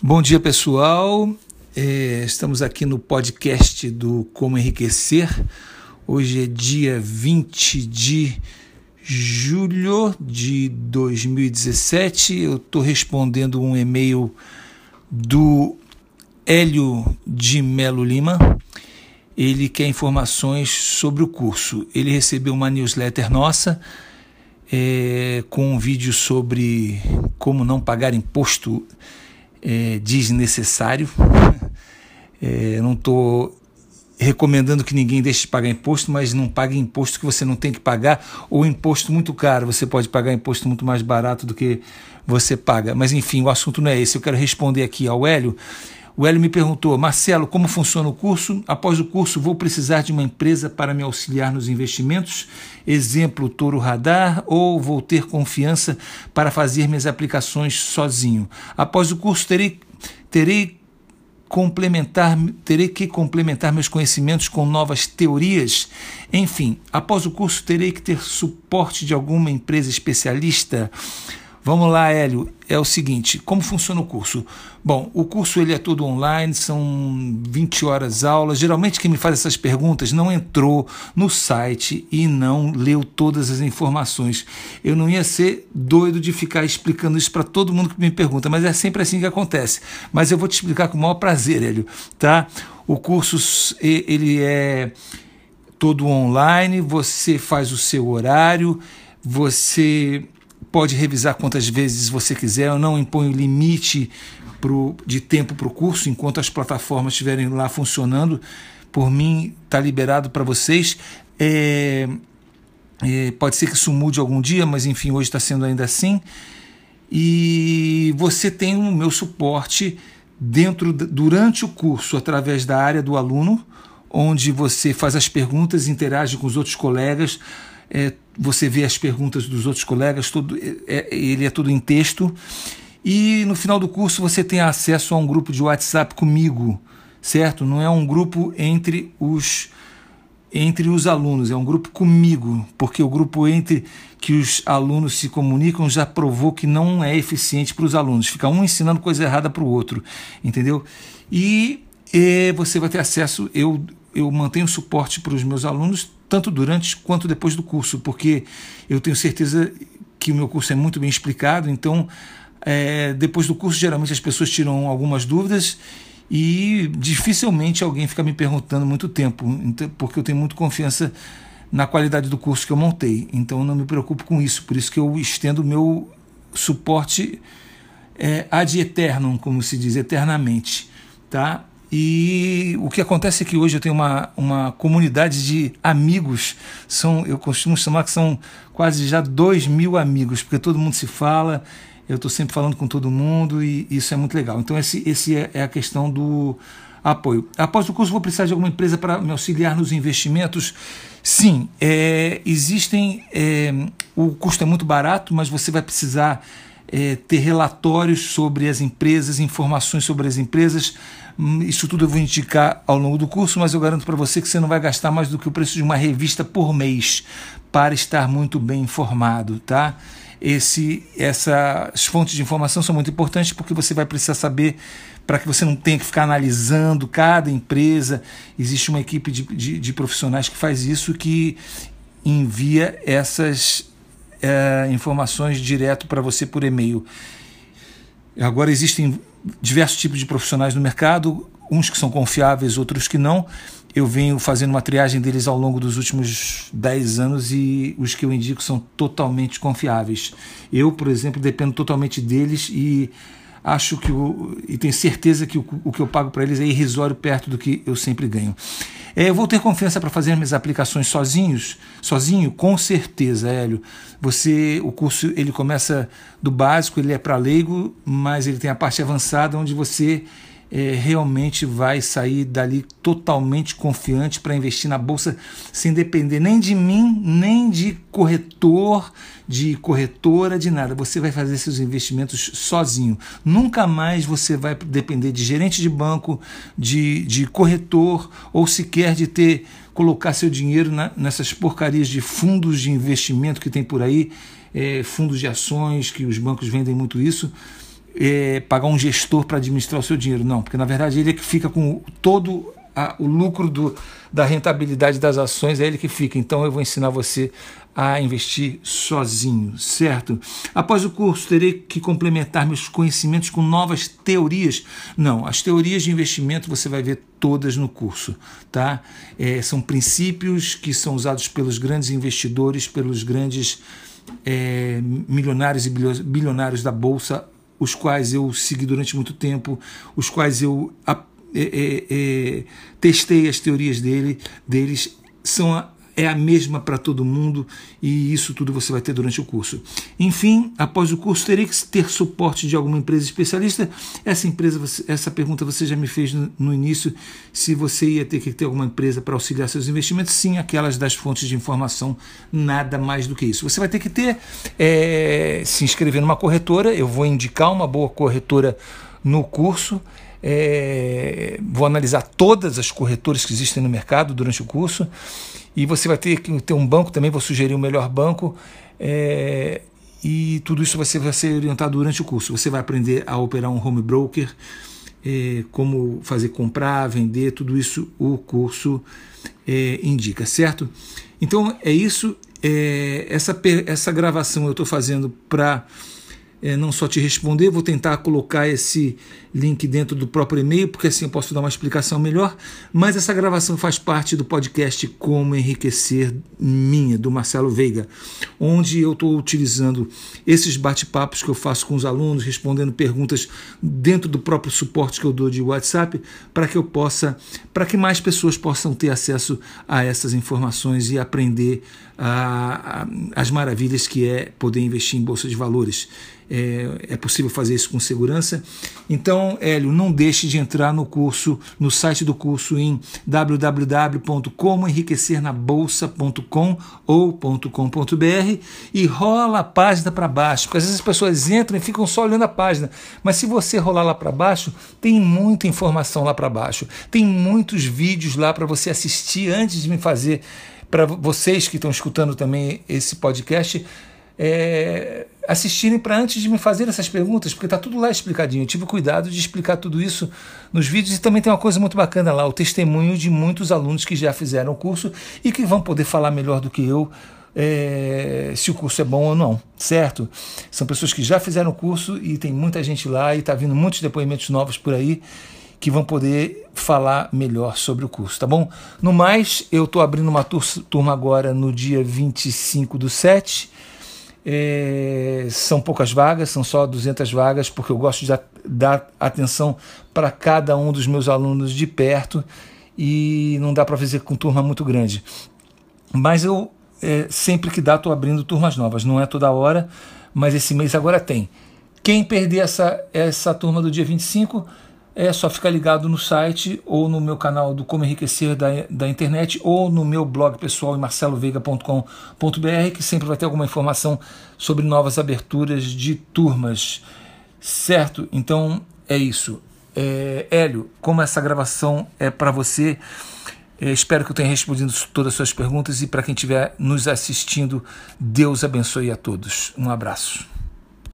Bom dia, pessoal. É, estamos aqui no podcast do Como Enriquecer. Hoje é dia 20 de julho de 2017. Eu estou respondendo um e-mail do Hélio de Melo Lima. Ele quer informações sobre o curso. Ele recebeu uma newsletter nossa é, com um vídeo sobre como não pagar imposto é, desnecessário. É, não estou recomendando que ninguém deixe de pagar imposto, mas não pague imposto que você não tem que pagar, ou imposto muito caro. Você pode pagar imposto muito mais barato do que você paga. Mas enfim, o assunto não é esse. Eu quero responder aqui ao Hélio. O Hélio me perguntou, Marcelo, como funciona o curso? Após o curso, vou precisar de uma empresa para me auxiliar nos investimentos? Exemplo, Toro Radar, ou vou ter confiança para fazer minhas aplicações sozinho? Após o curso, terei, terei complementar, terei que complementar meus conhecimentos com novas teorias. Enfim, após o curso terei que ter suporte de alguma empresa especialista. Vamos lá, Hélio. É o seguinte, como funciona o curso? Bom, o curso ele é todo online, são 20 horas aulas. Geralmente quem me faz essas perguntas não entrou no site e não leu todas as informações. Eu não ia ser doido de ficar explicando isso para todo mundo que me pergunta, mas é sempre assim que acontece. Mas eu vou te explicar com o maior prazer, Hélio, tá? O curso ele é todo online, você faz o seu horário, você pode revisar quantas vezes você quiser, eu não imponho limite pro, de tempo para o curso, enquanto as plataformas estiverem lá funcionando, por mim está liberado para vocês. É, é, pode ser que isso mude algum dia, mas enfim, hoje está sendo ainda assim. E você tem o meu suporte dentro durante o curso através da área do aluno, onde você faz as perguntas, interage com os outros colegas, é, você vê as perguntas dos outros colegas, tudo, é, é, ele é tudo em texto. E no final do curso você tem acesso a um grupo de WhatsApp comigo, certo? Não é um grupo entre os entre os alunos, é um grupo comigo, porque o grupo entre que os alunos se comunicam já provou que não é eficiente para os alunos. Fica um ensinando coisa errada para o outro, entendeu? E, e você vai ter acesso, eu, eu mantenho suporte para os meus alunos tanto durante quanto depois do curso, porque eu tenho certeza que o meu curso é muito bem explicado, então é, depois do curso geralmente as pessoas tiram algumas dúvidas e dificilmente alguém fica me perguntando muito tempo, porque eu tenho muito confiança na qualidade do curso que eu montei, então não me preocupo com isso, por isso que eu estendo o meu suporte é, ad eternum, como se diz, eternamente, tá? E o que acontece é que hoje eu tenho uma, uma comunidade de amigos, são eu costumo chamar que são quase já dois mil amigos, porque todo mundo se fala, eu estou sempre falando com todo mundo e isso é muito legal. Então, esse, esse é, é a questão do apoio. Após o curso, vou precisar de alguma empresa para me auxiliar nos investimentos? Sim, é, existem. É, o custo é muito barato, mas você vai precisar é, ter relatórios sobre as empresas, informações sobre as empresas. Hum, isso tudo eu vou indicar ao longo do curso, mas eu garanto para você que você não vai gastar mais do que o preço de uma revista por mês para estar muito bem informado, tá? Esse, essas fontes de informação são muito importantes porque você vai precisar saber para que você não tenha que ficar analisando cada empresa. Existe uma equipe de, de, de profissionais que faz isso, que envia essas é, informações direto para você por e-mail. Agora existem diversos tipos de profissionais no mercado, uns que são confiáveis, outros que não. Eu venho fazendo uma triagem deles ao longo dos últimos 10 anos e os que eu indico são totalmente confiáveis. Eu, por exemplo, dependo totalmente deles e acho que o, e tenho certeza que o, o que eu pago para eles é irrisório perto do que eu sempre ganho. É, eu vou ter confiança para fazer minhas aplicações sozinhos, sozinho, com certeza, Hélio. Você, o curso ele começa do básico, ele é para leigo, mas ele tem a parte avançada onde você é, realmente vai sair dali totalmente confiante para investir na bolsa sem depender nem de mim, nem de corretor, de corretora, de nada. Você vai fazer seus investimentos sozinho. Nunca mais você vai depender de gerente de banco, de, de corretor ou sequer de ter colocar seu dinheiro na, nessas porcarias de fundos de investimento que tem por aí, é, fundos de ações que os bancos vendem muito isso é, pagar um gestor para administrar o seu dinheiro. Não, porque na verdade ele é que fica com todo a, o lucro do, da rentabilidade das ações, é ele que fica. Então eu vou ensinar você a investir sozinho, certo? Após o curso, terei que complementar meus conhecimentos com novas teorias. Não, as teorias de investimento você vai ver todas no curso, tá? É, são princípios que são usados pelos grandes investidores, pelos grandes é, milionários e bilionários da bolsa, os quais eu segui durante muito tempo, os quais eu é, é, é, testei as teorias dele, deles, são é a mesma para todo mundo e isso tudo você vai ter durante o curso. Enfim, após o curso, terei que ter suporte de alguma empresa especialista. Essa empresa, essa pergunta você já me fez no, início, se você ia ter que ter alguma empresa para auxiliar seus investimentos. Sim, aquelas das fontes de informação, nada mais do que isso. Você vai ter que ter, é, se inscrever numa corretora, eu vou indicar uma boa corretora no curso. É, vou analisar todas as corretoras que existem no mercado durante o curso e você vai ter que ter um banco também, vou sugerir o um melhor banco. É, e tudo isso você vai ser orientado durante o curso. Você vai aprender a operar um home broker, é, como fazer comprar, vender, tudo isso o curso é, indica, certo? Então é isso. É, essa, essa gravação eu estou fazendo para é, não só te responder, vou tentar colocar esse link dentro do próprio e-mail, porque assim eu posso dar uma explicação melhor. Mas essa gravação faz parte do podcast Como Enriquecer Minha, do Marcelo Veiga, onde eu estou utilizando esses bate-papos que eu faço com os alunos, respondendo perguntas dentro do próprio suporte que eu dou de WhatsApp, para que eu possa, para que mais pessoas possam ter acesso a essas informações e aprender a, a, as maravilhas que é poder investir em bolsa de valores é, é possível fazer isso com segurança. Então, Hélio, não deixe de entrar no curso, no site do curso em www.comoenriquecernabolsa.com ou .com.br e rola a página para baixo, porque às vezes as pessoas entram e ficam só olhando a página, mas se você rolar lá para baixo, tem muita informação lá para baixo, tem muitos vídeos lá para você assistir antes de me fazer para vocês que estão escutando também esse podcast, é, assistirem para antes de me fazer essas perguntas, porque está tudo lá explicadinho. Eu tive cuidado de explicar tudo isso nos vídeos e também tem uma coisa muito bacana lá, o testemunho de muitos alunos que já fizeram o curso e que vão poder falar melhor do que eu é, se o curso é bom ou não, certo? São pessoas que já fizeram o curso e tem muita gente lá e está vindo muitos depoimentos novos por aí que vão poder falar melhor sobre o curso, tá bom? No mais, eu estou abrindo uma turma agora no dia 25 do 7 é, são poucas vagas, são só 200 vagas, porque eu gosto de dar atenção para cada um dos meus alunos de perto e não dá para fazer com turma muito grande. Mas eu, é, sempre que dá, estou abrindo turmas novas, não é toda hora, mas esse mês agora tem. Quem perder essa, essa turma do dia 25 é só ficar ligado no site ou no meu canal do Como Enriquecer da, da internet ou no meu blog pessoal em marceloveiga.com.br que sempre vai ter alguma informação sobre novas aberturas de turmas. Certo? Então é isso. É, Hélio, como essa gravação é para você, é, espero que eu tenha respondido todas as suas perguntas e para quem estiver nos assistindo, Deus abençoe a todos. Um abraço.